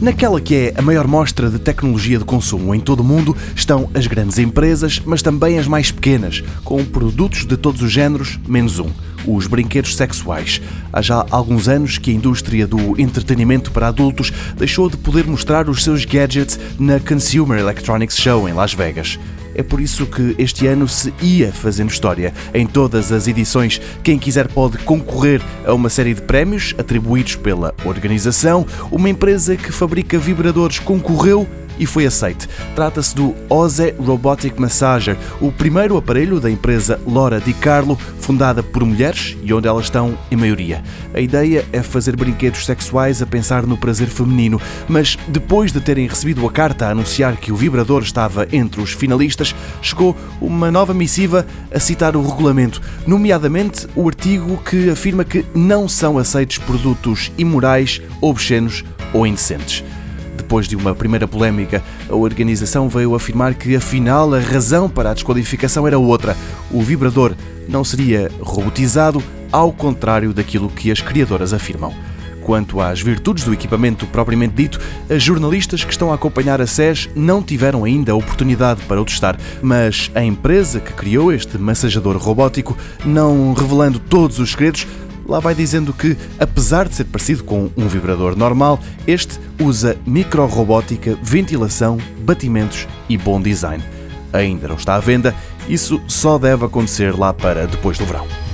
Naquela que é a maior mostra de tecnologia de consumo em todo o mundo estão as grandes empresas, mas também as mais pequenas, com produtos de todos os géneros, menos um os brinquedos sexuais. Há já alguns anos que a indústria do entretenimento para adultos deixou de poder mostrar os seus gadgets na Consumer Electronics Show em Las Vegas. É por isso que este ano se ia fazendo história. Em todas as edições, quem quiser pode concorrer a uma série de prémios atribuídos pela organização. Uma empresa que fabrica vibradores concorreu e foi aceite. Trata-se do Oze Robotic Massager, o primeiro aparelho da empresa Lora Di Carlo, fundada por mulheres e onde elas estão em maioria. A ideia é fazer brinquedos sexuais a pensar no prazer feminino, mas depois de terem recebido a carta a anunciar que o vibrador estava entre os finalistas, chegou uma nova missiva a citar o regulamento, nomeadamente o artigo que afirma que não são aceitos produtos imorais, obscenos ou indecentes. Depois de uma primeira polémica, a organização veio afirmar que afinal a razão para a desqualificação era outra. O vibrador não seria robotizado, ao contrário daquilo que as criadoras afirmam. Quanto às virtudes do equipamento propriamente dito, as jornalistas que estão a acompanhar a SES não tiveram ainda a oportunidade para o testar, mas a empresa que criou este massajador robótico, não revelando todos os segredos, lá vai dizendo que, apesar de ser parecido com um vibrador normal, este usa micro-robótica, ventilação, batimentos e bom design. Ainda não está à venda, isso só deve acontecer lá para depois do verão.